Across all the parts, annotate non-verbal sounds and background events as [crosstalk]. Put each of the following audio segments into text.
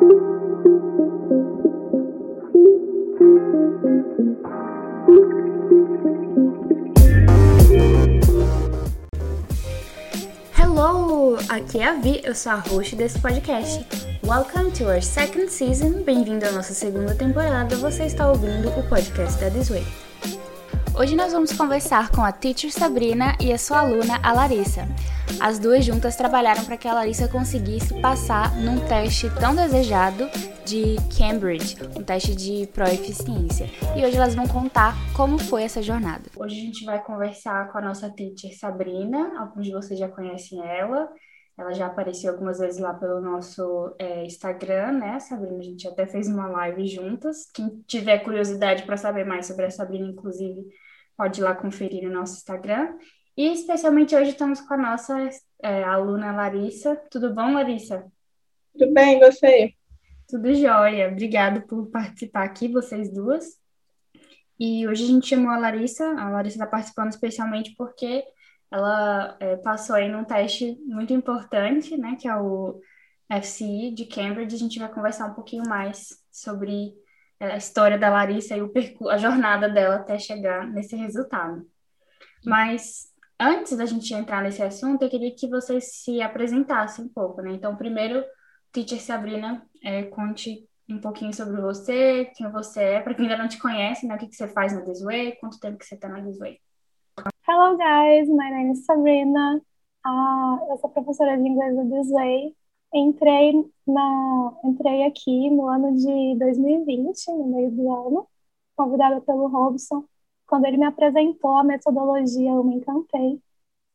Hello! Aqui é a Vi, eu sou a host desse podcast. Welcome to our second season. Bem-vindo à nossa segunda temporada. Você está ouvindo o podcast da This Way. Hoje nós vamos conversar com a teacher Sabrina e a sua aluna, a Larissa. As duas juntas trabalharam para que a Larissa conseguisse passar num teste tão desejado de Cambridge, um teste de proeficiência. E hoje elas vão contar como foi essa jornada. Hoje a gente vai conversar com a nossa teacher Sabrina, alguns de vocês já conhecem ela. Ela já apareceu algumas vezes lá pelo nosso é, Instagram, né, Sabrina? A gente até fez uma live juntas. Quem tiver curiosidade para saber mais sobre a Sabrina, inclusive, pode ir lá conferir no nosso Instagram. E especialmente hoje estamos com a nossa é, aluna Larissa. Tudo bom, Larissa? Tudo bem, você? Tudo jóia. Obrigada por participar aqui, vocês duas. E hoje a gente chamou a Larissa. A Larissa está participando especialmente porque ela é, passou aí num teste muito importante, né, que é o FCE de Cambridge. A gente vai conversar um pouquinho mais sobre a história da Larissa e o percurso, a jornada dela até chegar nesse resultado. Mas antes da gente entrar nesse assunto, eu queria que vocês se apresentassem um pouco, né? Então, primeiro, Teacher Sabrina, é, conte um pouquinho sobre você, quem você é, para quem ainda não te conhece, né? O que, que você faz na This Way, quanto tempo que você está na This Way. Hello, guys. My name is Sabrina. Uh, eu sou professora de inglês da This Way. Entrei, na, entrei aqui no ano de 2020, no meio do ano, convidada pelo Robson. Quando ele me apresentou a metodologia, eu me encantei,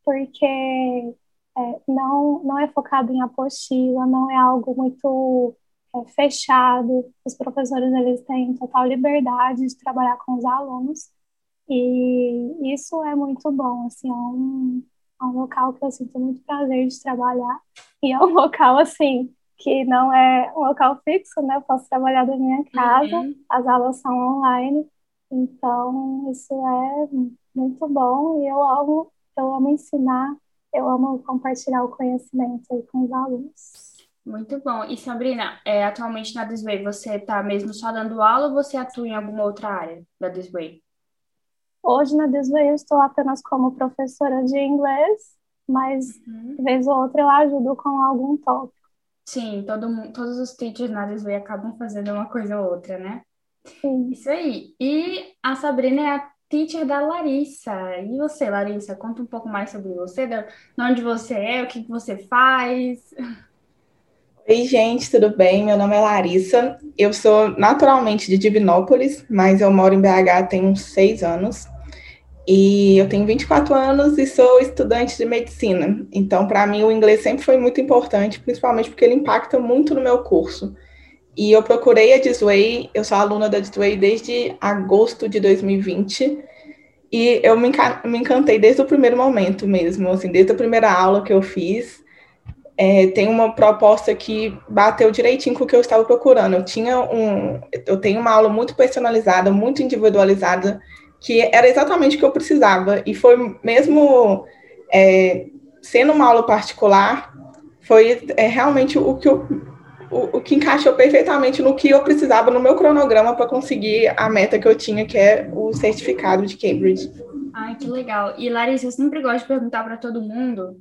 porque é, não, não é focado em apostila, não é algo muito é, fechado. Os professores eles têm total liberdade de trabalhar com os alunos, e isso é muito bom. Assim, é um, é um local que eu sinto muito prazer de trabalhar. E é um [laughs] local, assim, que não é um local fixo, né? Eu posso trabalhar da minha casa, uhum. as aulas são online. Então, isso é muito bom e eu amo, eu amo ensinar, eu amo compartilhar o conhecimento aí com os alunos. Muito bom. E Sabrina, é, atualmente na Disway, você está mesmo só dando aula ou você atua em alguma outra área da Disway? Hoje na Disway eu estou apenas como professora de inglês mas uhum. vez ou outra eu ajudo com algum tópico. Sim, todo todos os teachers na Disney acabam fazendo uma coisa ou outra, né? Sim. Isso aí. E a Sabrina é a teacher da Larissa. E você, Larissa, conta um pouco mais sobre você, de onde você é, o que você faz. Oi, gente, tudo bem? Meu nome é Larissa. Eu sou naturalmente de Divinópolis, mas eu moro em BH tem uns seis anos. E eu tenho 24 anos e sou estudante de medicina. Então, para mim, o inglês sempre foi muito importante, principalmente porque ele impacta muito no meu curso. E eu procurei a Disway, eu sou aluna da Disway desde agosto de 2020. E eu me, me encantei desde o primeiro momento mesmo, assim, desde a primeira aula que eu fiz. É, tem uma proposta que bateu direitinho com o que eu estava procurando. Eu tinha um, eu tenho uma aula muito personalizada, muito individualizada que era exatamente o que eu precisava. E foi mesmo é, sendo uma aula particular, foi é, realmente o que eu, o, o, que encaixou perfeitamente no que eu precisava no meu cronograma para conseguir a meta que eu tinha, que é o certificado de Cambridge. Ai, que legal. E Larissa, eu sempre gosto de perguntar para todo mundo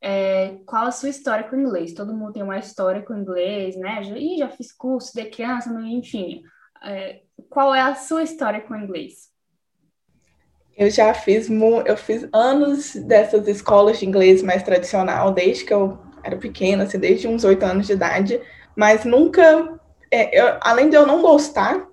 é, qual a sua história com o inglês. Todo mundo tem uma história com o inglês, né? Já, Ih, já fiz curso de criança, enfim. É, qual é a sua história com o inglês? Eu já fiz, eu fiz anos dessas escolas de inglês mais tradicional, desde que eu era pequena, assim, desde uns oito anos de idade, mas nunca, é, eu, além de eu não gostar,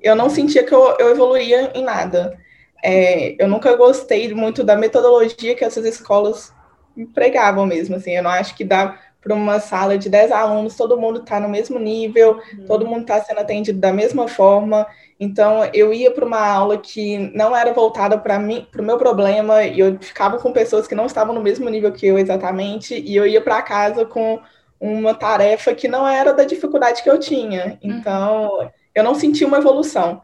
eu não sentia que eu, eu evoluía em nada. É, eu nunca gostei muito da metodologia que essas escolas empregavam mesmo, assim, eu não acho que dá para uma sala de 10 alunos, todo mundo está no mesmo nível, uhum. todo mundo está sendo atendido da mesma forma. Então, eu ia para uma aula que não era voltada para mim, para o meu problema, e eu ficava com pessoas que não estavam no mesmo nível que eu exatamente, e eu ia para casa com uma tarefa que não era da dificuldade que eu tinha. Então, eu não senti uma evolução.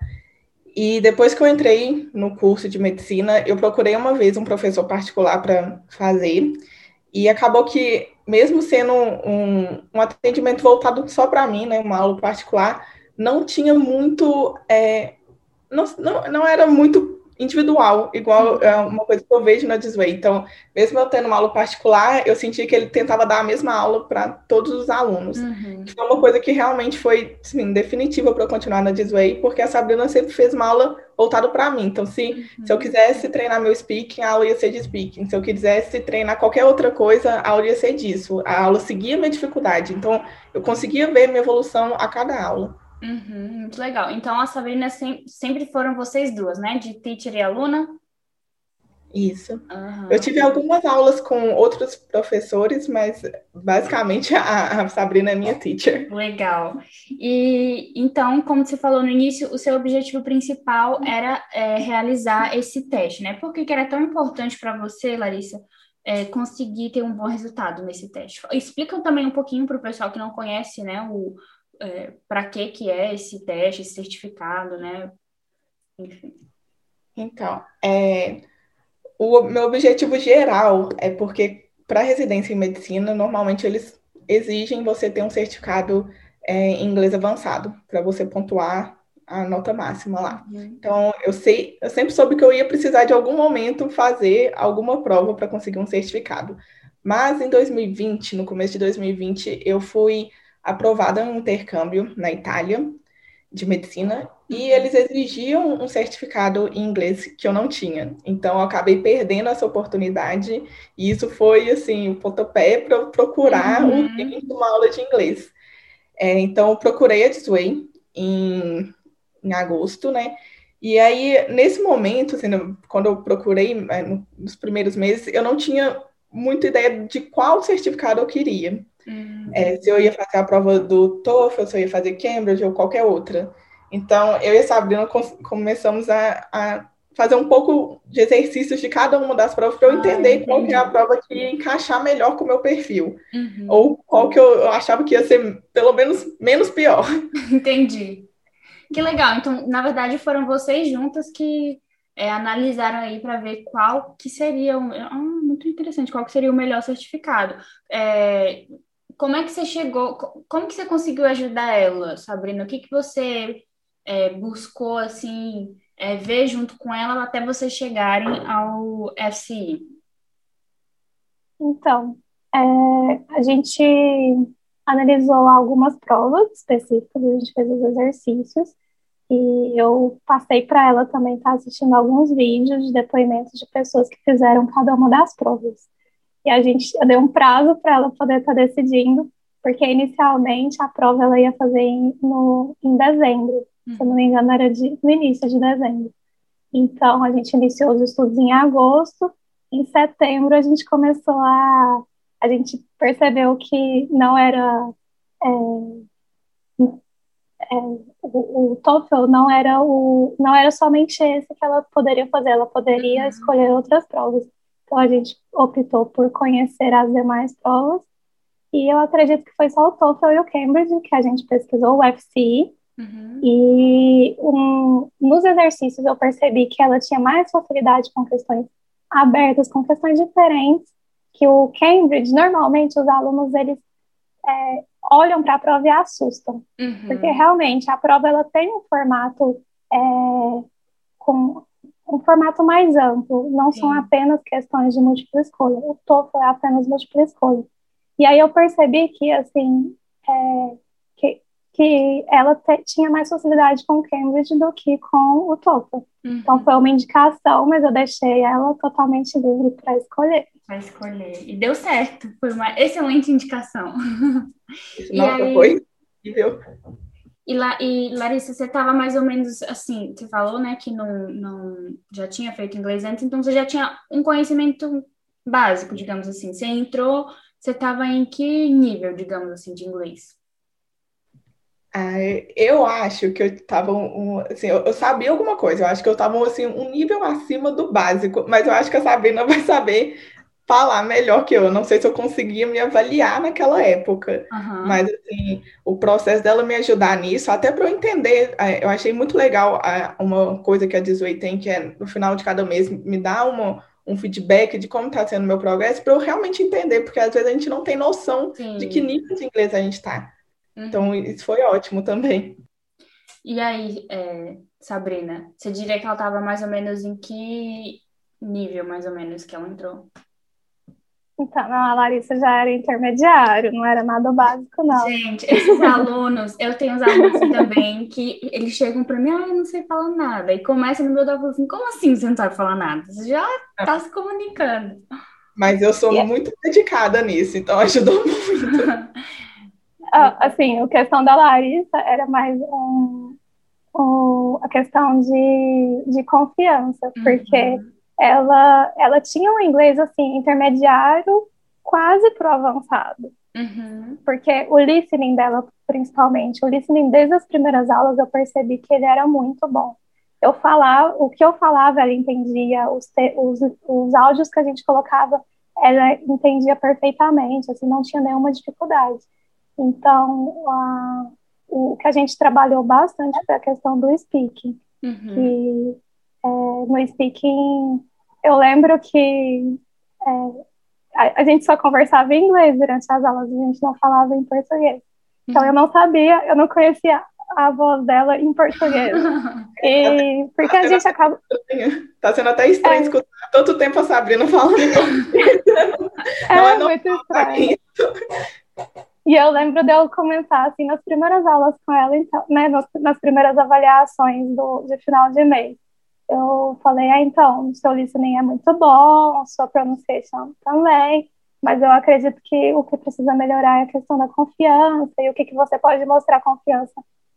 E depois que eu entrei no curso de medicina, eu procurei uma vez um professor particular para fazer, e acabou que mesmo sendo um, um atendimento voltado só para mim, né, uma aula particular, não tinha muito, é, não, não, não era muito individual, igual é uma coisa que eu vejo na Disway. Então, mesmo eu tendo uma aula particular, eu senti que ele tentava dar a mesma aula para todos os alunos. Uhum. Foi uma coisa que realmente foi assim, definitiva para eu continuar na Disway, porque a Sabrina sempre fez uma aula voltada para mim. Então, se, uhum. se eu quisesse treinar meu speaking, a aula ia ser de speaking. Se eu quisesse treinar qualquer outra coisa, a aula ia ser disso. A aula seguia minha dificuldade. Então, eu conseguia ver minha evolução a cada aula. Uhum, muito legal. Então, a Sabrina sempre foram vocês duas, né? De teacher e aluna? Isso. Uhum. Eu tive algumas aulas com outros professores, mas basicamente a, a, Sabrina é minha teacher. Legal. E então, como você falou no início, o seu objetivo principal era é, realizar esse teste, né? Por que, que era tão importante para você, Larissa, é, conseguir ter um bom resultado nesse teste? Explica também um pouquinho para o pessoal que não conhece, né, o, é, para que que é esse teste, esse certificado, né? Enfim. Então, é, o meu objetivo geral é porque para residência em medicina, normalmente eles exigem você ter um certificado é, em inglês avançado para você pontuar a nota máxima lá. Uhum. Então, eu sei, eu sempre soube que eu ia precisar de algum momento fazer alguma prova para conseguir um certificado. Mas em 2020, no começo de 2020, eu fui aprovada um intercâmbio na Itália de medicina e eles exigiam um certificado em inglês que eu não tinha. Então eu acabei perdendo essa oportunidade e isso foi assim o pontapé para procurar uhum. um uma aula de inglês. É, então eu procurei a Disway em, em agosto, né? E aí nesse momento, assim, quando eu procurei é, nos primeiros meses, eu não tinha muita ideia de qual certificado eu queria. Uhum. É, se eu ia fazer a prova do TOEFL, se eu ia fazer Cambridge ou qualquer outra. Então, eu e a Sabrina começamos a, a fazer um pouco de exercícios de cada uma das provas para eu ah, entender qual que é a prova que ia encaixar melhor com o meu perfil. Uhum. Ou qual que eu achava que ia ser, pelo menos, menos pior. [laughs] Entendi. Que legal. Então, na verdade, foram vocês juntas que é, analisaram aí para ver qual que seria... Ah, muito interessante. Qual que seria o melhor certificado. É, como é que você chegou, como que você conseguiu ajudar ela, Sabrina? O que que você é, buscou, assim, é, ver junto com ela até vocês chegarem ao FCI? Então, é, a gente analisou algumas provas específicas, a gente fez os exercícios, e eu passei para ela também estar tá assistindo alguns vídeos de depoimentos de pessoas que fizeram cada uma das provas. E a gente deu um prazo para ela poder estar tá decidindo, porque inicialmente a prova ela ia fazer em, no, em dezembro, uhum. se eu não me engano, era de, no início de dezembro. Então a gente iniciou os estudos em agosto, em setembro a gente começou a. A gente percebeu que não era. É, é, o, o TOEFL não era o não era somente esse que ela poderia fazer, ela poderia uhum. escolher outras provas. Então a gente optou por conhecer as demais provas. E eu acredito que foi só o TOEFL e o Cambridge que a gente pesquisou, o FCI. Uhum. E um, nos exercícios eu percebi que ela tinha mais facilidade com questões abertas, com questões diferentes, que o Cambridge, normalmente os alunos, eles é, olham para a prova e assustam. Uhum. Porque realmente a prova ela tem um formato é, com um formato mais amplo, não Sim. são apenas questões de múltipla escolha. O TOEFL é apenas múltipla escolha. E aí eu percebi que, assim, é, que, que ela te, tinha mais facilidade com o Cambridge do que com o TOEFL. Uhum. Então foi uma indicação, mas eu deixei ela totalmente livre para escolher. Para escolher. E deu certo. Foi uma excelente indicação. Nossa, aí... foi incrível. E, La, e Larissa, você estava mais ou menos assim, você falou, né, que não, não já tinha feito inglês antes, então você já tinha um conhecimento básico, digamos assim. Você entrou, você estava em que nível, digamos assim, de inglês? Ah, eu acho que eu estava um, assim, eu, eu, sabia alguma coisa, eu acho que eu estava assim, um nível acima do básico, mas eu acho que a Sabrina [laughs] vai saber falar melhor que eu. eu. Não sei se eu conseguia me avaliar naquela época, uhum. mas assim, o processo dela me ajudar nisso, até para eu entender, é, eu achei muito legal uma coisa que a Disway tem, que é no final de cada mês me dá uma, um feedback de como está sendo o meu progresso, para eu realmente entender, porque às vezes a gente não tem noção Sim. de que nível de inglês a gente está. Uhum. Então, isso foi ótimo também. E aí, é, Sabrina, você diria que ela estava mais ou menos em que nível, mais ou menos, que ela entrou? Então, não, a Larissa já era intermediário, não era nada básico, não. Gente, esses alunos, eu tenho uns alunos também que eles chegam para mim, ah, eu não sei falar nada. E começa no meu da assim, como assim você não sabe falar nada? Você já está se comunicando. Mas eu sou yeah. muito dedicada nisso, então ajudou muito. [laughs] ah, assim, a questão da Larissa era mais um, um, a questão de, de confiança, porque uhum ela, ela tinha um inglês assim intermediário, quase pro avançado. Uhum. Porque o listening dela, principalmente, o listening desde as primeiras aulas eu percebi que ele era muito bom. Eu falava, o que eu falava, ela entendia, os, te, os, os áudios que a gente colocava, ela entendia perfeitamente, assim, não tinha nenhuma dificuldade. Então, a, o que a gente trabalhou bastante foi a questão do speaking, uhum. que é, no speaking eu lembro que é, a, a, gente só conversava em inglês durante as aulas, a gente não falava em português. Então eu não sabia, eu não conhecia a voz dela em português. [laughs] E porque a gente acaba. [laughs] Tá sendo até estranho é. escutar tanto tempo a Sabrina falando. É, [laughs] não é muito estranho. E eu lembro de eu comentar assim nas primeiras aulas com ela, então, né, nas, nas primeiras avaliações do, de final de mês eu falei, ah, então, seu listening é muito bom, sua pronunciation também, mas eu acredito que o que precisa melhorar é a questão da confiança, e o que, que você pode mostrar confiança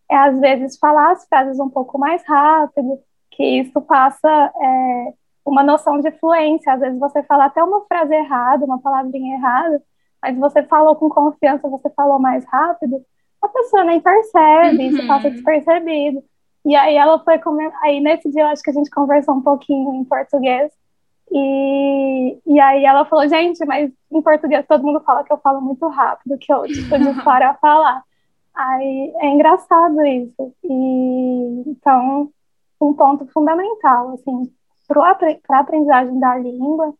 é, às vezes, falar as frases um pouco mais rápido, que isso passa é, uma noção de fluência, às vezes você fala até uma frase errada, uma palavrinha errada, mas você falou com confiança, você falou mais rápido, a pessoa nem percebe, isso passa uhum. despercebido. E aí ela foi comer. Aí nesse dia eu acho que a gente conversou um pouquinho em português. E, e aí ela falou, gente, mas em português todo mundo fala que eu falo muito rápido, que eu tipo de [laughs] fora a falar. Aí é engraçado isso. E então, um ponto fundamental, assim, para a aprendizagem da língua,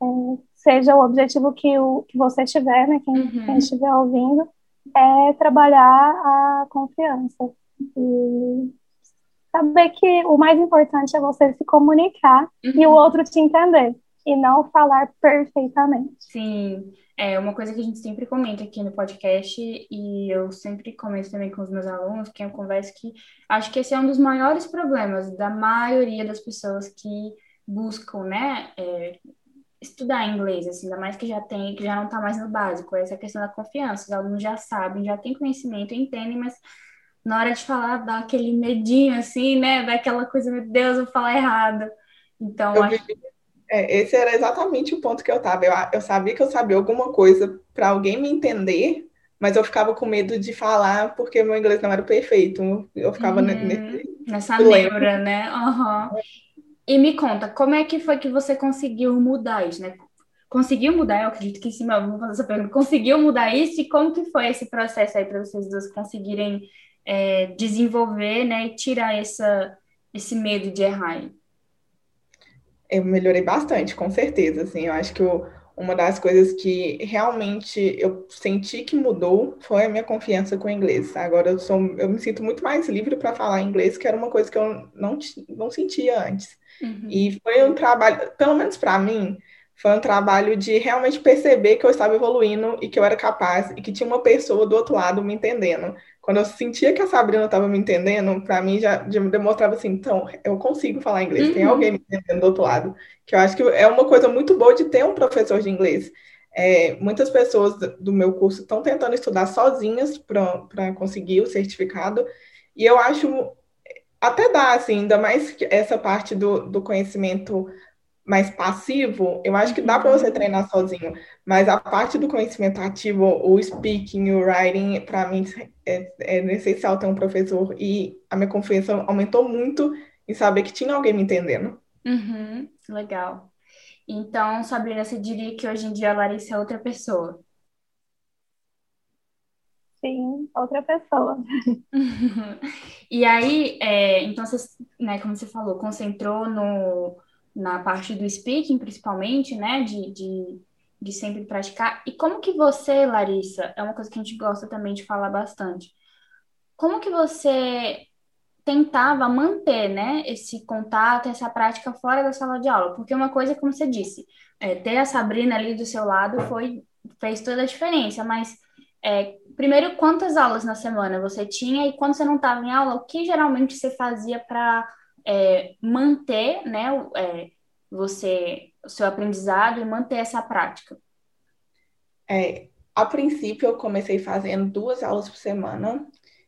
é, seja o objetivo que, o, que você tiver, né, quem, uhum. quem estiver ouvindo, é trabalhar a confiança. E saber que o mais importante é você se comunicar uhum. e o outro te entender e não falar perfeitamente. Sim, é uma coisa que a gente sempre comenta aqui no podcast e eu sempre comento também com os meus alunos, que eu converso que acho que esse é um dos maiores problemas da maioria das pessoas que buscam, né, é, estudar inglês, assim, ainda mais que já tem, que já não está mais no básico, essa questão da confiança, os alunos já sabem, já têm conhecimento, entendem, mas na hora de falar dá aquele medinho assim, né? Daquela coisa, meu Deus, eu vou falar errado. Então, eu acho... é, esse era exatamente o ponto que eu estava. Eu, eu sabia que eu sabia alguma coisa para alguém me entender, mas eu ficava com medo de falar porque meu inglês não era perfeito. Eu ficava uhum, nesse, nessa neura, né? Uhum. E me conta, como é que foi que você conseguiu mudar isso, né? Conseguiu mudar, eu acredito que sim, mas vou fazer essa pergunta. Conseguiu mudar isso e como que foi esse processo aí para vocês dois conseguirem é, desenvolver, né, e tirar essa, esse medo de errar? Eu melhorei bastante, com certeza, assim, eu acho que eu, uma das coisas que realmente eu senti que mudou foi a minha confiança com o inglês. Agora eu sou, eu me sinto muito mais livre para falar inglês, que era uma coisa que eu não, não sentia antes. Uhum. E foi um trabalho, pelo menos para mim, foi um trabalho de realmente perceber que eu estava evoluindo e que eu era capaz e que tinha uma pessoa do outro lado me entendendo. Quando eu sentia que a Sabrina estava me entendendo, para mim já, já, demonstrava assim, então, eu consigo falar inglês, uhum. tem alguém me entendendo do outro lado. Que eu acho que é uma coisa muito boa de ter um professor de inglês. É, muitas pessoas do meu curso estão tentando estudar sozinhas para conseguir o certificado, e eu acho até dá, assim, ainda mais essa parte do, do conhecimento mais passivo, eu acho que dá para você treinar sozinho, mas a parte do conhecimento ativo, o speaking, o writing, para mim é, é essencial ter um professor e a minha confiança aumentou muito em saber que tinha alguém me entendendo. Uhum, legal. Então, Sabrina, você diria que hoje em dia a Larissa é outra pessoa? Sim, outra pessoa. [laughs] e aí, é, então, você, né, como você falou, concentrou no na parte do speaking, principalmente, né? De, de, de sempre praticar. E como que você, Larissa, é uma coisa que a gente gosta também de falar bastante. Como que você tentava manter, né, esse contato, essa prática fora da sala de aula? Porque uma coisa, como você disse, é, ter a Sabrina ali do seu lado foi fez toda a diferença, mas é, primeiro, quantas aulas na semana você tinha e quando você não estava em aula, o que geralmente você fazia para é, manter, né, é, você, o seu aprendizado e manter essa prática? É, a princípio, eu comecei fazendo duas aulas por semana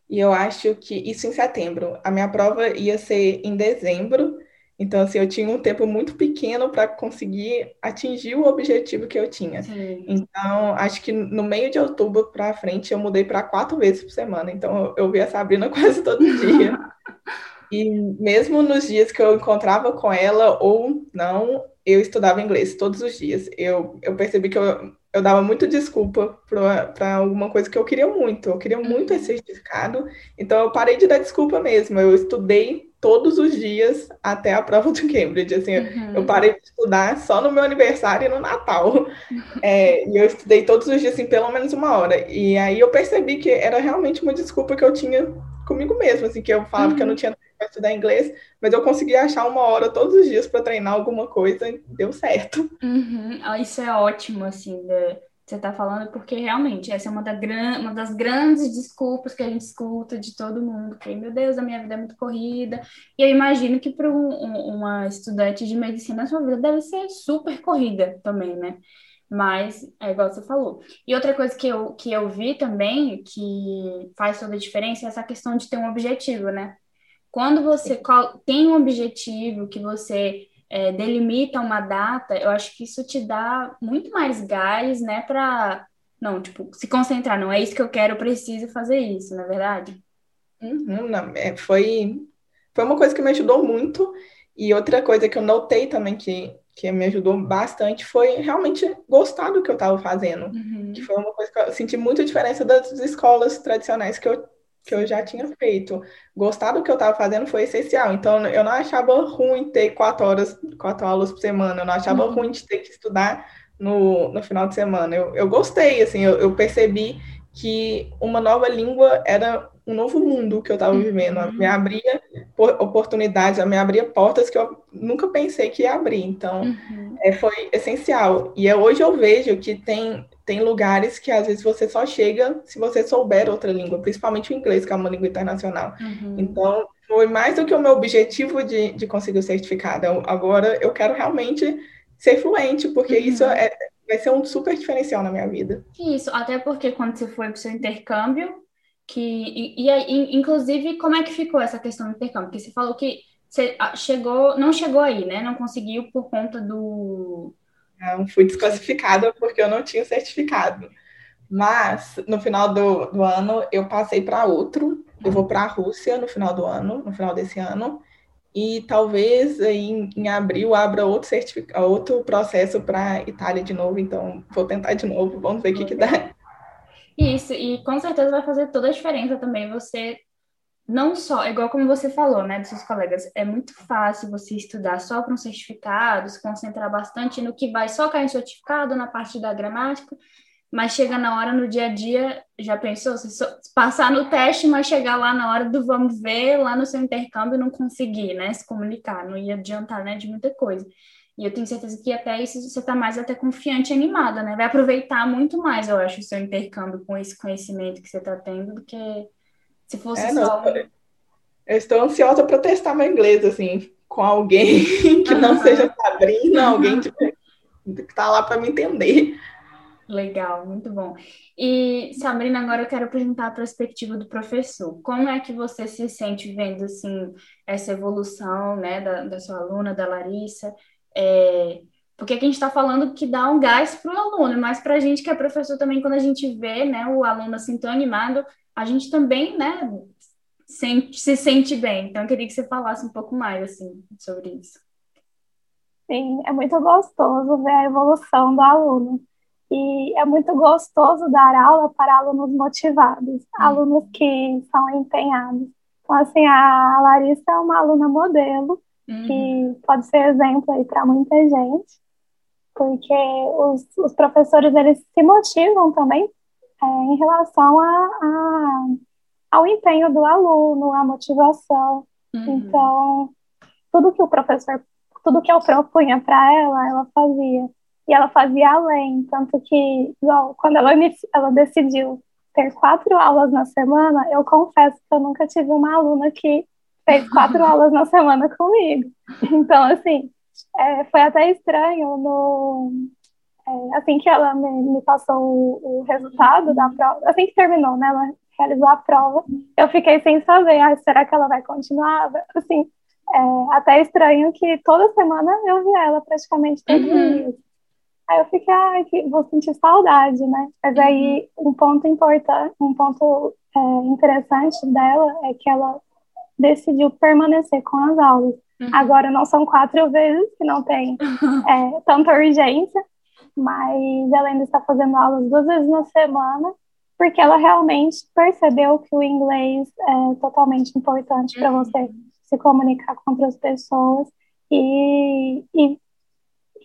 e eu acho que isso em setembro. A minha prova ia ser em dezembro, então, assim, eu tinha um tempo muito pequeno para conseguir atingir o objetivo que eu tinha. Sim. Então, acho que no meio de outubro para frente, eu mudei para quatro vezes por semana. Então, eu, eu vi a Sabrina [laughs] quase todo dia. [laughs] e mesmo nos dias que eu encontrava com ela ou não, eu estudava inglês todos os dias. Eu, eu percebi que eu, eu dava muito desculpa para alguma coisa que eu queria muito. Eu queria muito uhum. esse certificado. Então, eu parei de dar desculpa mesmo. Eu estudei todos os dias até a prova do Cambridge. Assim, uhum. eu parei de estudar só no meu aniversário e no Natal. [laughs] É, e eu estudei todos os dias, assim, pelo menos uma hora. E aí eu percebi que era realmente uma desculpa que eu tinha comigo mesma, assim, que eu falava uhum. que eu não uhum. tinha tempo para estudar inglês, mas eu conseguia achar uma hora todos os dias para treinar alguma coisa e deu certo. Uhum. Ah, isso é ótimo, assim, de você está falando, porque realmente essa é uma, da gran... uma das grandes desculpas que a gente escuta de todo mundo, que, meu Deus, a minha vida é muito corrida. E eu imagino que para um, uma estudante de medicina, a sua vida deve ser super corrida também, né? Mas é igual você falou. E outra coisa que eu, que eu vi também, que faz toda a diferença, é essa questão de ter um objetivo, né? Quando você tem um objetivo que você é, delimita uma data, eu acho que isso te dá muito mais gás, né, para não, tipo, se concentrar, não é isso que eu quero, eu preciso fazer isso, na é verdade? Uhum, não, é, foi, foi uma coisa que me ajudou muito, e outra coisa que eu notei também que, que me ajudou bastante foi realmente gostar do que eu estava fazendo, uhum. que foi uma coisa que eu senti muita diferença das escolas tradicionais que eu que eu já tinha feito. Gostar do que eu estava fazendo foi essencial. Então, eu não achava ruim ter quatro horas, quatro aulas por semana. Eu não achava uhum. ruim de ter que estudar no, no final de semana. Eu, eu gostei, assim, eu, eu percebi que uma nova língua era um novo mundo que eu estava vivendo. Uhum. Me abria oportunidades, me abria portas que eu nunca pensei que ia abrir. Então, uhum. é, foi essencial. E é, hoje eu vejo que tem tem lugares que às vezes você só chega se você souber outra língua, principalmente o inglês, que é uma língua internacional. Uhum. Então, foi mais do que o meu objetivo de, de conseguir o certificado. Agora eu quero realmente ser fluente, porque uhum. isso é, vai ser um super diferencial na minha vida. Isso, até porque quando você foi para o seu intercâmbio, que e, e, inclusive como é que ficou essa questão do intercâmbio? Porque você falou que você ah, chegou, não chegou aí, né? Não conseguiu por conta do não fui desclassificada porque eu não tinha certificado. Mas no final do, do ano eu passei para outro. Eu vou para a Rússia no final do ano, no final desse ano. E talvez em, em abril abra outro, certificado, outro processo para Itália de novo. Então vou tentar de novo, vamos ver o que, que dá. Isso, e com certeza vai fazer toda a diferença também você não só, é igual como você falou, né, dos seus colegas, é muito fácil você estudar só para um certificado, se concentrar bastante no que vai só cair em certificado, na parte da gramática, mas chega na hora, no dia a dia, já pensou? Se passar no teste, mas chegar lá na hora do vamos ver, lá no seu intercâmbio, não conseguir, né, se comunicar, não ia adiantar, né, de muita coisa. E eu tenho certeza que até isso você está mais até confiante e animada, né? Vai aproveitar muito mais, eu acho, o seu intercâmbio com esse conhecimento que você está tendo do que se fosse é, só. Não, eu estou ansiosa para testar meu inglês, assim, com alguém [laughs] que não seja Sabrina, alguém que está lá para me entender. Legal, muito bom. E, Sabrina, agora eu quero perguntar a perspectiva do professor. Como é que você se sente vendo, assim, essa evolução, né, da, da sua aluna, da Larissa? É, porque aqui a gente está falando que dá um gás para o aluno, mas para a gente que é professor também, quando a gente vê, né, o aluno assim tão animado, a gente também, né, sente, se sente bem. Então, eu queria que você falasse um pouco mais, assim, sobre isso. Sim, é muito gostoso ver a evolução do aluno. E é muito gostoso dar aula para alunos motivados, hum. alunos que são empenhados. Então, assim, a Larissa é uma aluna modelo uhum. que pode ser exemplo aí para muita gente, porque os, os professores eles se motivam também é, em relação a, a, ao empenho do aluno, à motivação. Uhum. Então, tudo que o professor, tudo que eu propunha para ela, ela fazia. E ela fazia além, tanto que, igual, quando ela, ela decidiu ter quatro aulas na semana, eu confesso que eu nunca tive uma aluna que fez quatro [laughs] aulas na semana comigo. Então, assim, é, foi até estranho no, é, assim que ela me, me passou o, o, resultado da prova, assim que terminou, né, ela realizou a prova, eu fiquei sem saber, ah, será que ela vai continuar? Assim, é, até estranho que toda semana eu vi ela praticamente todos os uhum. dias. Aí eu fiquei, ah, vou sentir saudade, né? Mas aí uhum. um ponto importante, um ponto é, interessante dela é que ela decidiu permanecer com as aulas. Uhum. Agora não são quatro vezes que não tem [laughs] é, tanta urgência, mas ela ainda está fazendo aulas duas vezes na semana, porque ela realmente percebeu que o inglês é totalmente importante para uhum. você se comunicar com outras pessoas e, e,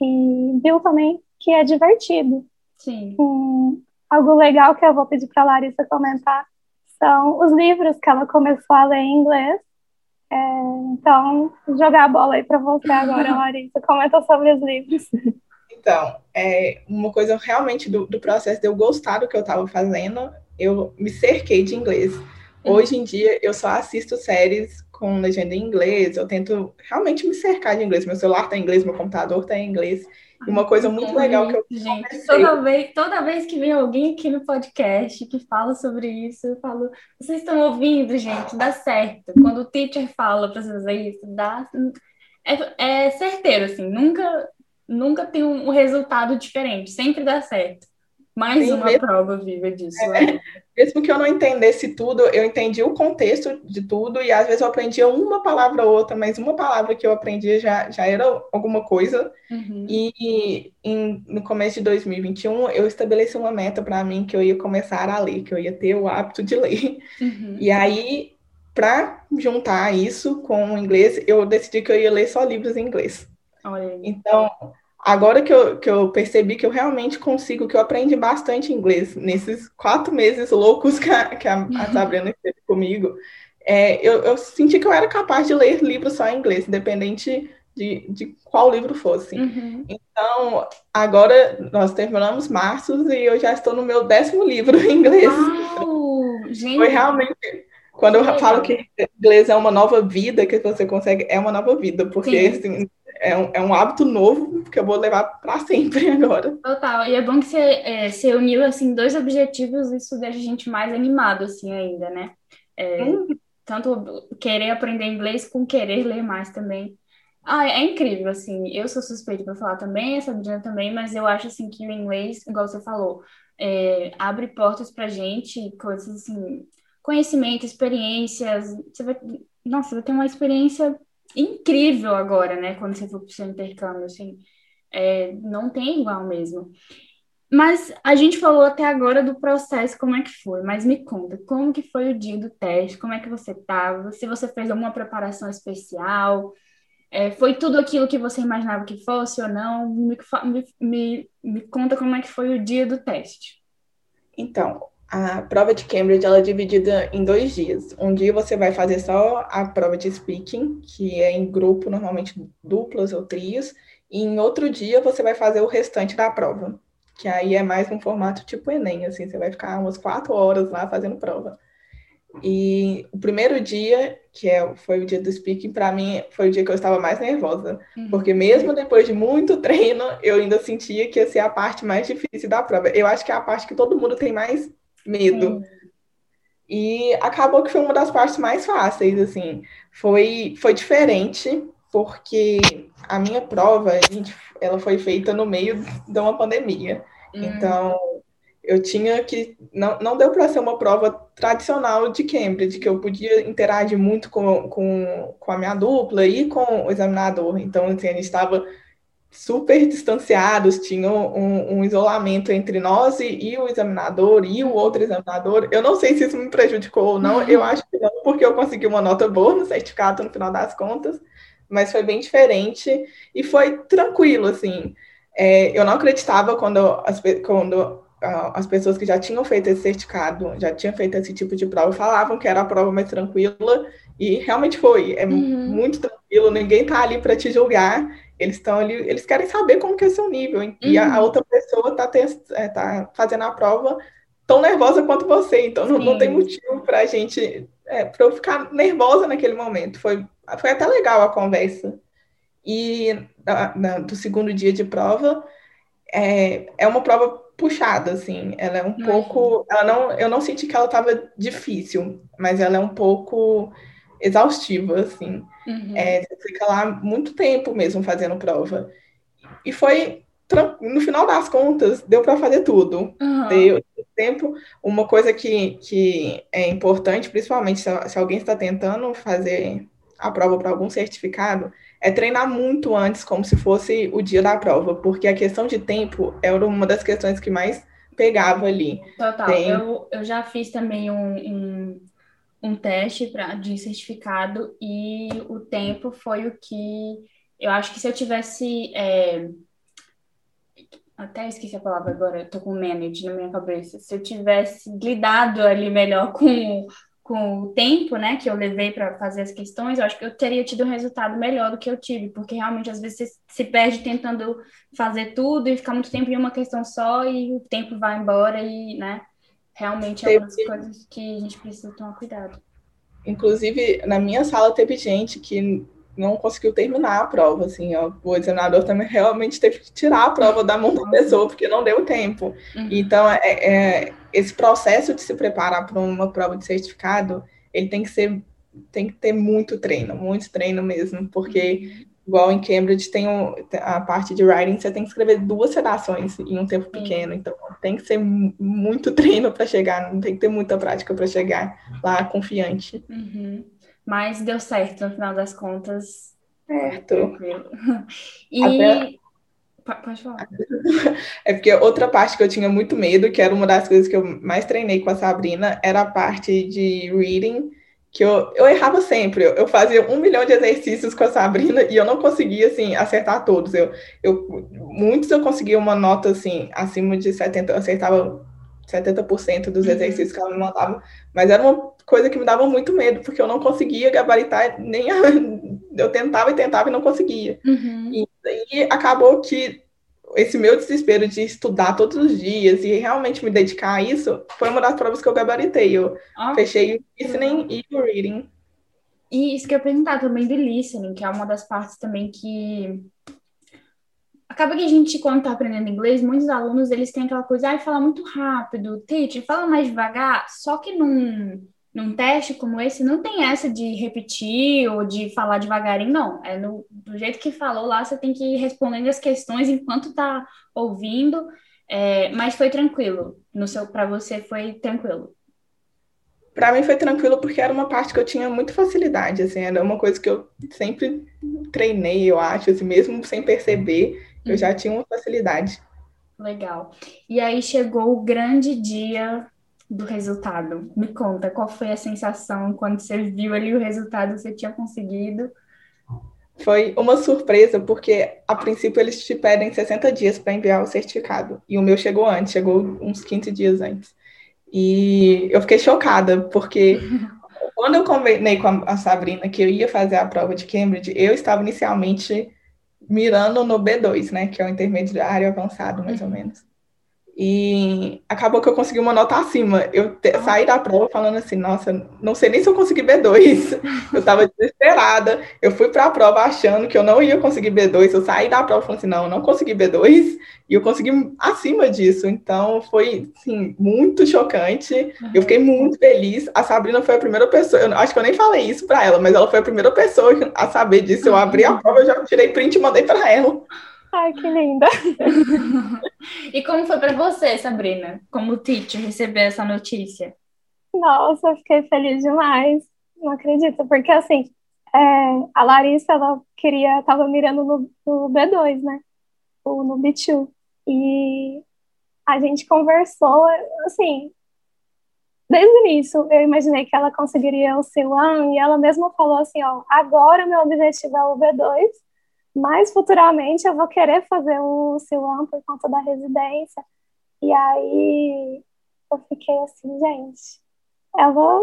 e viu também que é divertido. Sim. Um, algo legal que eu vou pedir para a Larissa comentar são os livros que ela começou a ler em inglês. É, então, jogar a bola aí para você agora, [laughs] Larissa. Comenta sobre os livros. Então, é, uma coisa realmente do, do processo de eu gostar do que eu estava fazendo, eu me cerquei de inglês. Uhum. Hoje em dia, eu só assisto séries com legenda em inglês, eu tento realmente me cercar de inglês. Meu celular está em inglês, meu computador está em inglês. E uma coisa muito legal que eu Gente, toda vez, toda vez que vem alguém aqui no podcast que fala sobre isso, eu falo, vocês estão ouvindo, gente, dá certo. Quando o teacher fala para vocês fazer isso, dá é, é certeiro assim, nunca nunca tem um, resultado diferente, sempre dá certo. Mais Sim, uma mesmo, prova viva disso. É, né? mesmo que eu não entendesse tudo, eu entendi o contexto de tudo, e às vezes eu aprendia uma palavra ou outra, mas uma palavra que eu aprendia já, já era alguma coisa. Uhum. E em, no começo de 2021, eu estabeleci uma meta para mim que eu ia começar a ler, que eu ia ter o hábito de ler. Uhum. E aí, para juntar isso com o inglês, eu decidi que eu ia ler só livros em inglês. Então, agora que eu, que eu percebi que eu realmente consigo, que eu aprendi bastante inglês nesses quatro meses loucos que a, que a, a Sabrina esteve comigo, é, eu, eu, senti que eu era capaz de ler livros só em inglês, independente de, de qual livro fosse. Uhum. Então, agora nós terminamos março e eu já estou no meu décimo livro em inglês. Uau, [laughs] gente. Foi realmente. Quando eu falo que inglês é uma nova vida que você consegue, é uma nova vida, porque assim, é um, é um hábito novo que eu vou levar para sempre [laughs] agora. Total. E é bom que você, é, você uniu assim dois objetivos, isso deixa a gente mais animado assim ainda, né? É, hum. Tanto querer aprender inglês com querer ler mais também. Ah, é incrível, assim. Eu sou suspeita para falar também, a Sabrina também, mas eu acho assim que o inglês, igual você falou, é, abre portas para gente, coisas assim, conhecimento, experiências. Você vai, nossa, vai ter uma experiência incrível agora, né? Quando você for para o seu intercâmbio, assim, é, não tem igual mesmo. Mas a gente falou até agora do processo, como é que foi, mas me conta, como que foi o dia do teste, como é que você estava, se você fez alguma preparação especial, é, foi tudo aquilo que você imaginava que fosse ou não? Me, me, me, conta como é que foi o dia do teste. Então, a prova de Cambridge ela é dividida em dois dias. Um dia você vai fazer só a prova de speaking, que é em grupo, normalmente duplas ou trios, e em outro dia você vai fazer o restante da prova, que aí é mais um formato tipo Enem, assim, você vai ficar umas quatro horas lá fazendo prova. E o primeiro dia, que é, foi o dia do speaking, para mim foi o dia que eu estava mais nervosa, uhum. porque mesmo depois de muito treino, eu ainda sentia que ia ser a parte mais difícil da prova. Eu acho que é a parte que todo mundo tem mais medo. E acabou que foi uma das partes mais fáceis, assim. Foi, foi diferente, porque a minha prova, a gente, ela foi feita no meio de uma pandemia. Hum. Então, eu tinha que. Não, não deu para ser uma prova tradicional de Cambridge, que eu podia interagir muito com, com, com a minha dupla e com o examinador. Então, assim, a gente estava super distanciados, tinham um, um, isolamento entre nós e, e, o examinador e o outro examinador. Eu não sei se isso me prejudicou ou não, eu acho que não, porque eu consegui uma nota boa no certificado no final das contas, mas foi bem diferente e foi tranquilo, assim. É, eu não acreditava quando as, quando as pessoas que já tinham feito esse certificado, já tinham feito esse tipo de prova, falavam que era a prova mais tranquila, e realmente foi. É uhum. muito tranquilo, ninguém tá ali para te julgar, eles estão ali, eles querem saber como que é seu nível, uhum. e a, a, uhum. outra pessoa tá, é, tá fazendo a prova tão nervosa quanto você, então não, não tem motivo para a gente, é, para eu ficar nervosa naquele momento. Foi, foi até legal a conversa. E na, na, do segundo dia de prova, é, é uma prova puxada, assim. Ela é um pouco. Ela não, eu não senti que ela estava difícil, mas ela é um pouco exaustiva, assim. Uhum. É, você fica lá muito tempo mesmo fazendo prova. E foi, no final das contas, deu para fazer tudo. Uhum. Deu tempo. Uma coisa que, que é importante, principalmente se, se alguém está tentando fazer a prova para algum certificado, é treinar muito antes, como se fosse o dia da prova, porque a questão de tempo era uma das questões que mais pegava ali. Total. Tem... Eu, eu já fiz também um, um, um teste pra, de certificado e o tempo foi o que eu acho que se eu tivesse. É... Até esqueci a palavra agora, eu tô com manage na minha cabeça. Se eu tivesse lidado ali melhor [laughs] com com o tempo, né, que eu levei para fazer as questões, eu acho que eu teria tido um resultado melhor do que eu tive, porque realmente às vezes você se perde tentando fazer tudo e ficar muito tempo em uma questão só e o tempo vai embora e, né, realmente é uma das coisas que a gente precisa tomar cuidado. Inclusive, na minha sala teve gente que não conseguiu terminar a prova, assim, ó, o examinador também [laughs] realmente teve que tirar a prova da mão da pessoa, porque não deu tempo. Uhum. Então, é, é, esse processo de se preparar para uma prova de certificado, ele tem que ser, tem que ter muito treino, muito treino mesmo, porque uhum. Igual em Cambridge tem um, a parte de writing, você tem que escrever duas redações em um tempo pequeno, então tem que ser muito [laughs] treino para chegar, tem que ter muita prática para chegar lá confiante. Uhum. Mas deu certo no final das contas. Certo. [laughs] E. Até... Pode falar. [laughs] É porque outra parte que eu tinha muito medo, que era uma das coisas que eu mais treinei com a Sabrina, era a parte de reading, que eu, eu errava sempre. Eu, eu fazia um milhão de exercícios com a Sabrina e eu não conseguia, assim, acertar todos. Eu, eu, muitos eu conseguia uma nota, assim, acima de 70, eu acertava 70% dos uhum. exercícios que ela me mandava, mas era uma coisa que me dava muito medo, porque eu não conseguia gabaritar, nem a... [laughs] eu tentava e tentava e não conseguia. Uhum. E aí acabou que esse meu desespero de estudar todos os dias e realmente me dedicar a isso foi uma das provas que eu gabaritei. Eu ah, fechei o listening e o reading. E isso que eu ia perguntar também do listening, que é uma das partes também que acaba que a gente, quando tá aprendendo inglês, muitos alunos, eles têm aquela coisa, ah, fala muito rápido, teacher, fala mais devagar, só que num, num teste como esse, não tem essa de repetir ou de falar devagarinho, não. É no, do jeito que falou lá, você tem que ir respondendo as questões enquanto tá ouvindo, é, mas foi tranquilo. No seu, para você foi tranquilo. Para mim foi tranquilo porque era uma parte que eu tinha muita facilidade, assim, era uma coisa que eu sempre treinei, eu acho, assim, mesmo sem perceber. Eu já tinha uma facilidade. Legal. E aí chegou o grande dia do resultado. Me conta, qual foi a sensação quando você viu ali o resultado que você tinha conseguido? Foi uma surpresa, porque a princípio eles te pedem 60 dias para enviar o certificado. E o meu chegou antes, chegou uns 15 dias antes. E eu fiquei chocada, porque [laughs] quando eu combinei com a Sabrina que eu ia fazer a prova de Cambridge, eu estava inicialmente mirando no B2, né, que é o intermediário avançado, mais ou uhum. menos. E acabou que eu consegui uma nota acima. Eu te, ah. saí da prova falando assim, nossa, não sei nem se eu consegui B2. [laughs] Eu estava desesperada. Eu fui para a prova achando que eu não ia conseguir B2. Eu saí da prova falando assim, não, eu não consegui B2. E eu consegui acima disso. Então foi, assim, muito chocante. Uhum. Eu fiquei muito feliz. A Sabrina foi a primeira pessoa, eu acho que eu nem falei isso para ela, mas ela foi a primeira pessoa a saber disso. Eu abri a prova, eu já tirei print e mandei para ela. Ai, que linda. [laughs] e como foi para você, Sabrina, como teacher, receber essa notícia? Nossa, fiquei feliz demais. Não acredito, porque assim, é, a Larissa, ela queria, tava mirando no, no B2, né? Ou no B2. E a gente conversou, assim, desde o início, eu imaginei que ela conseguiria o C1 e ela mesma falou assim, ó, agora meu objetivo é o V2, mas futuramente eu vou querer fazer o C1 por conta da residência. E aí eu fiquei assim, gente, ela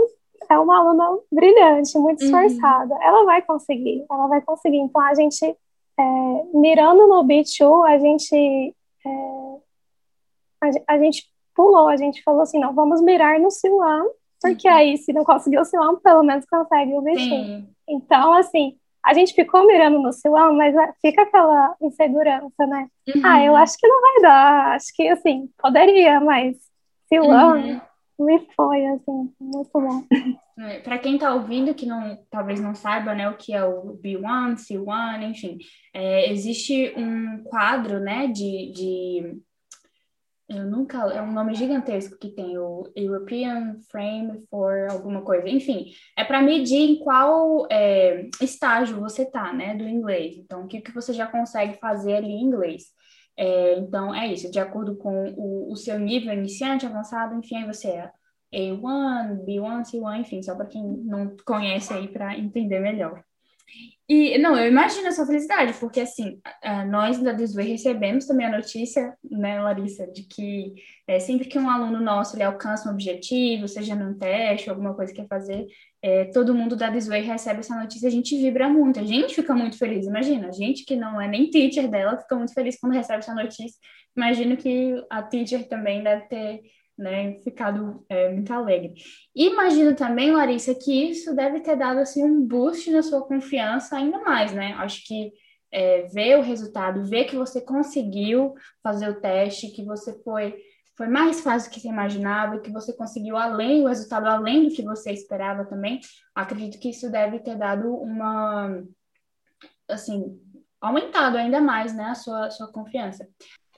é uma aluna brilhante, muito uhum. esforçada. Uhum. Ela vai conseguir, ela vai conseguir. Então a gente, é, mirando no B2, a gente, é, a, a, gente pulou, a gente falou assim, não, vamos mirar no C1, porque uhum. aí se não conseguir o C1, pelo menos consegue o B2. Então, assim, a gente ficou mirando no Silão, mas é, fica aquela insegurança, né? Uhum. Ah, eu acho que não vai dar, acho que, assim, poderia, mas Silão uhum. me foi, assim, muito bom. É, Para quem está ouvindo, que não, talvez não saiba, né, o que é o B1, C1, enfim, é, existe um quadro, né, de, de eu nunca. É um nome gigantesco que tem o European Frame for alguma coisa. Enfim, é para medir em qual é, estágio você tá, né, do inglês. Então, o que, que você já consegue fazer ali em inglês. É, então, é isso. De acordo com o, o seu nível iniciante, avançado, enfim, aí você é A1, B1, C1, enfim, só para quem não conhece aí para entender melhor. E, não, eu imagino a sua felicidade, porque, assim, nós da Desway recebemos também a notícia, né, Larissa, de que é, sempre que um aluno nosso ele alcança um objetivo, seja num teste, alguma coisa que quer fazer, é, todo mundo da Desway recebe essa notícia, a gente vibra muito, a gente fica muito feliz, imagina, a gente que não é nem teacher dela, fica muito feliz quando recebe essa notícia, imagino que a teacher também deve ter né, ficado é, muito alegre. Imagino também, Larissa, que isso deve ter dado assim um boost na sua confiança ainda mais, né? Acho que é, ver o resultado, ver que você conseguiu fazer o teste, que você foi foi mais fácil do que você imaginava, que você conseguiu além o resultado além do que você esperava também. Acredito que isso deve ter dado uma assim aumentado ainda mais, né, a sua sua confiança.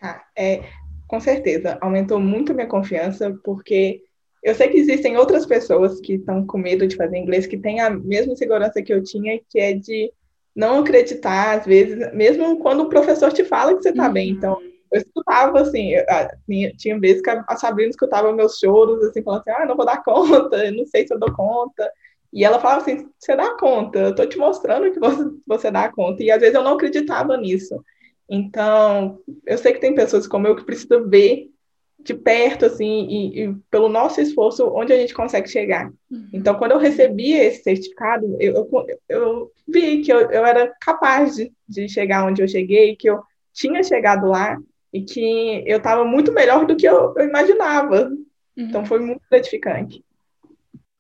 Ah, é, com certeza, aumentou muito minha confiança, porque eu sei que existem outras pessoas que estão com medo de fazer inglês, que têm a mesma segurança que eu tinha, que é de não acreditar, às vezes, mesmo quando o professor te fala que você está uhum. bem. Então, eu escutava, assim, eu, tinha, tinha vezes que a Sabrina escutava meus choros, assim, falando assim, ah, não vou dar conta, não sei se eu dou conta. E ela falava assim, você dá conta, eu tô te mostrando que você, você dá conta. E às vezes eu não acreditava nisso. Então, eu sei que tem pessoas como eu que precisam ver de perto, assim, e, e pelo nosso esforço, onde a gente consegue chegar. Uhum. Então, quando eu recebi esse certificado, eu, eu, eu vi que eu, eu era capaz de, de chegar onde eu cheguei, que eu tinha chegado lá e que eu estava muito melhor do que eu, eu imaginava. Uhum. Então, foi muito gratificante.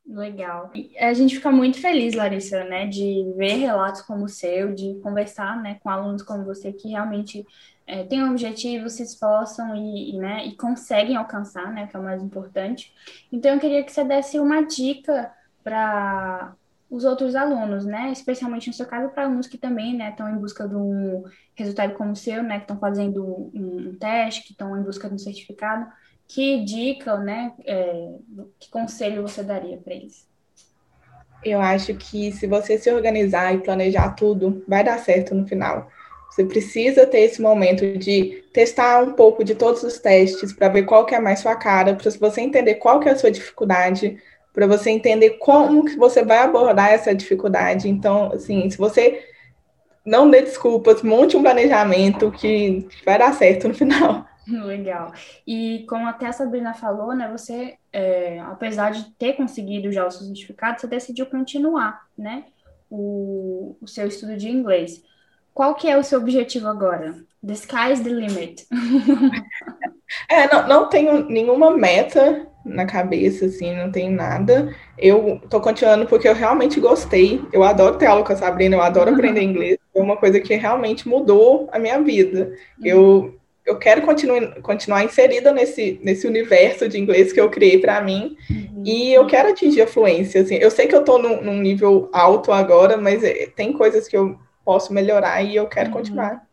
Legal. A gente fica muito feliz, Larissa, né, de ver relatos como o seu, de conversar, né, com alunos como você que realmente é, têm um objetivo, se esforçam e, e, né, e conseguem alcançar, né, que é o mais importante. Então, eu queria que você desse uma dica para os outros alunos, né, especialmente no seu caso, para alunos que também, né, estão em busca de um resultado como o seu, né, que estão fazendo um teste, que estão em busca de um certificado que dica, né, é, que conselho você daria para eles? Eu acho que se você se organizar e planejar tudo, vai dar certo no final. Você precisa ter esse momento de testar um pouco de todos os testes para ver qual que é mais sua cara, para você entender qual que é a sua dificuldade, para você entender como que você vai abordar essa dificuldade. Então, assim, se você não dê desculpas, monte um planejamento que vai dar certo no final. [laughs] Legal. E como até a Sabrina falou, né, você, é, apesar de ter conseguido já o seu certificado, você decidiu continuar, né, o, o seu estudo de inglês. Qual que é o seu objetivo agora? The sky's the limit. [laughs] é, não, não tenho nenhuma meta na cabeça, assim, não tenho nada. Eu tô continuando porque eu realmente gostei. Eu adoro ter aula com a Sabrina, eu adoro aprender inglês. É uma coisa que realmente mudou a minha vida. Eu eu quero continuar, continuar inserida nesse, nesse universo de inglês que eu criei para mim uhum. e eu quero atingir a fluência. Assim. Eu sei que eu estou num, num, nível alto agora, mas é, tem coisas que eu posso melhorar e eu quero uhum. continuar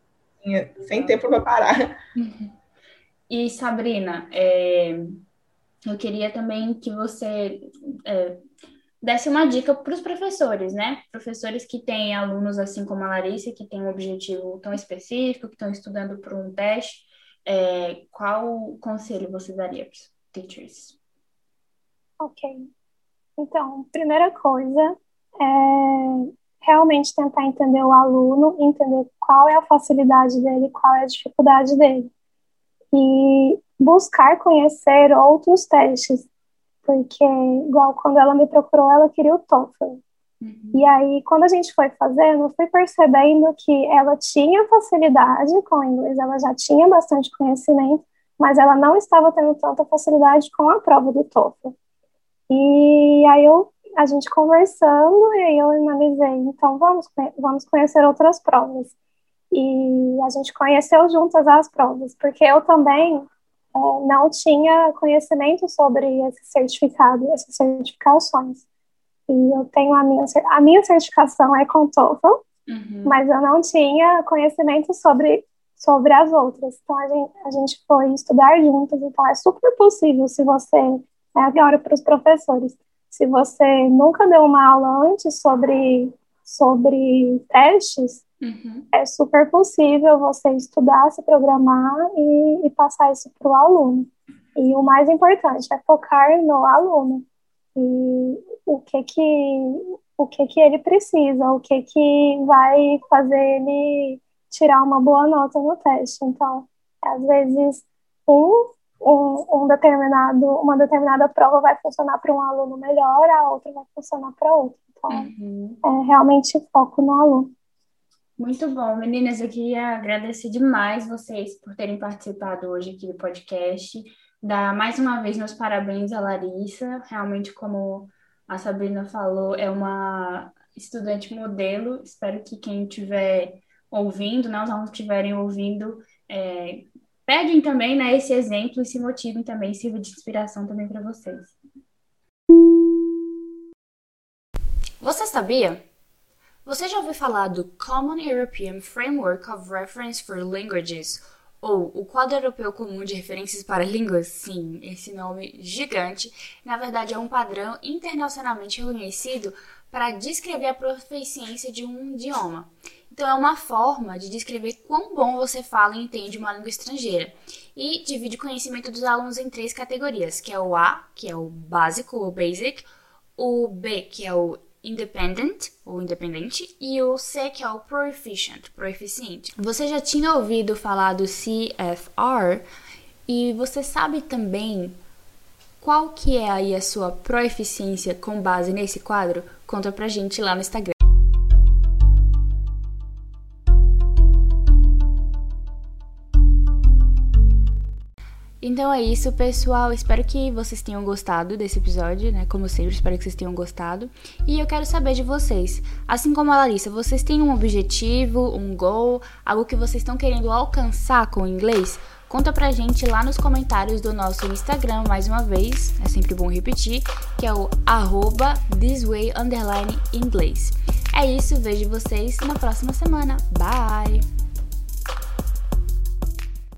sem tempo para parar. Uhum. E Sabrina, é, eu queria também que você é, desse uma dica para os professores, né? Professores que têm alunos assim como a Larissa, que têm um objetivo tão específico, que estão estudando para um teste, é, qual conselho você daria para os teachers? Ok. Então, primeira coisa é realmente tentar entender o aluno, entender qual é a facilidade dele, qual é a dificuldade dele. E buscar conhecer outros testes, porque, igual quando ela me procurou, ela queria o TOEFL. Uhum. E aí, quando a gente foi fazendo, eu fui percebendo que ela tinha facilidade com o inglês, ela já tinha bastante conhecimento, mas ela não estava tendo tanta facilidade com a prova do TOEFL. E aí eu, a gente conversando, e aí eu analisei, então vamos, vamos conhecer outras provas. E a gente conheceu juntas as provas, porque eu também é, não tinha conhecimento sobre esse certificado, essas certificações. E eu tenho a minha, a minha certificação é com TOEFL, uhum. mas eu não tinha conhecimento sobre, sobre as outras. Então a gente, a gente foi estudar juntas, então é super possível se você, é agora para os professores, se você nunca deu uma aula antes sobre, sobre testes, uhum. é super possível você estudar, se programar e, e passar isso para o aluno. E o mais importante é focar no aluno e o que que o que que ele precisa, o que que vai fazer ele tirar uma boa nota no teste. Então, às vezes um, um, um determinado uma determinada prova vai funcionar para um aluno melhor, a outra vai funcionar para outro. Uhum. é realmente foco no aluno. Muito bom, meninas. Eu queria agradecer demais vocês por terem participado hoje aqui do podcast dar mais uma vez meus parabéns à Larissa. Realmente, como a Sabrina falou, é uma estudante modelo. Espero que quem estiver ouvindo, não, não estiverem ouvindo, é, peguem também né, esse exemplo e se motivem também, sirva de inspiração também para vocês. Você sabia? Você já ouviu falar do Common European Framework of Reference for Languages? ou o Quadro Europeu Comum de Referências para Línguas, sim, esse nome gigante, na verdade é um padrão internacionalmente reconhecido para descrever a proficiência de um idioma. Então, é uma forma de descrever quão bom você fala e entende uma língua estrangeira. E divide o conhecimento dos alunos em três categorias, que é o A, que é o básico ou basic, o B, que é o independent, ou independente, e o C, que é o proficient, proficiente. Você já tinha ouvido falar do CFR e você sabe também qual que é aí a sua proficiência com base nesse quadro? Conta pra gente lá no Instagram. Então é isso, pessoal. Espero que vocês tenham gostado desse episódio, né? Como sempre, espero que vocês tenham gostado. E eu quero saber de vocês. Assim como a Larissa, vocês têm um objetivo, um goal, algo que vocês estão querendo alcançar com o inglês? Conta pra gente lá nos comentários do nosso Instagram, mais uma vez, é sempre bom repetir, que é o arroba. É isso, vejo vocês na próxima semana. Bye!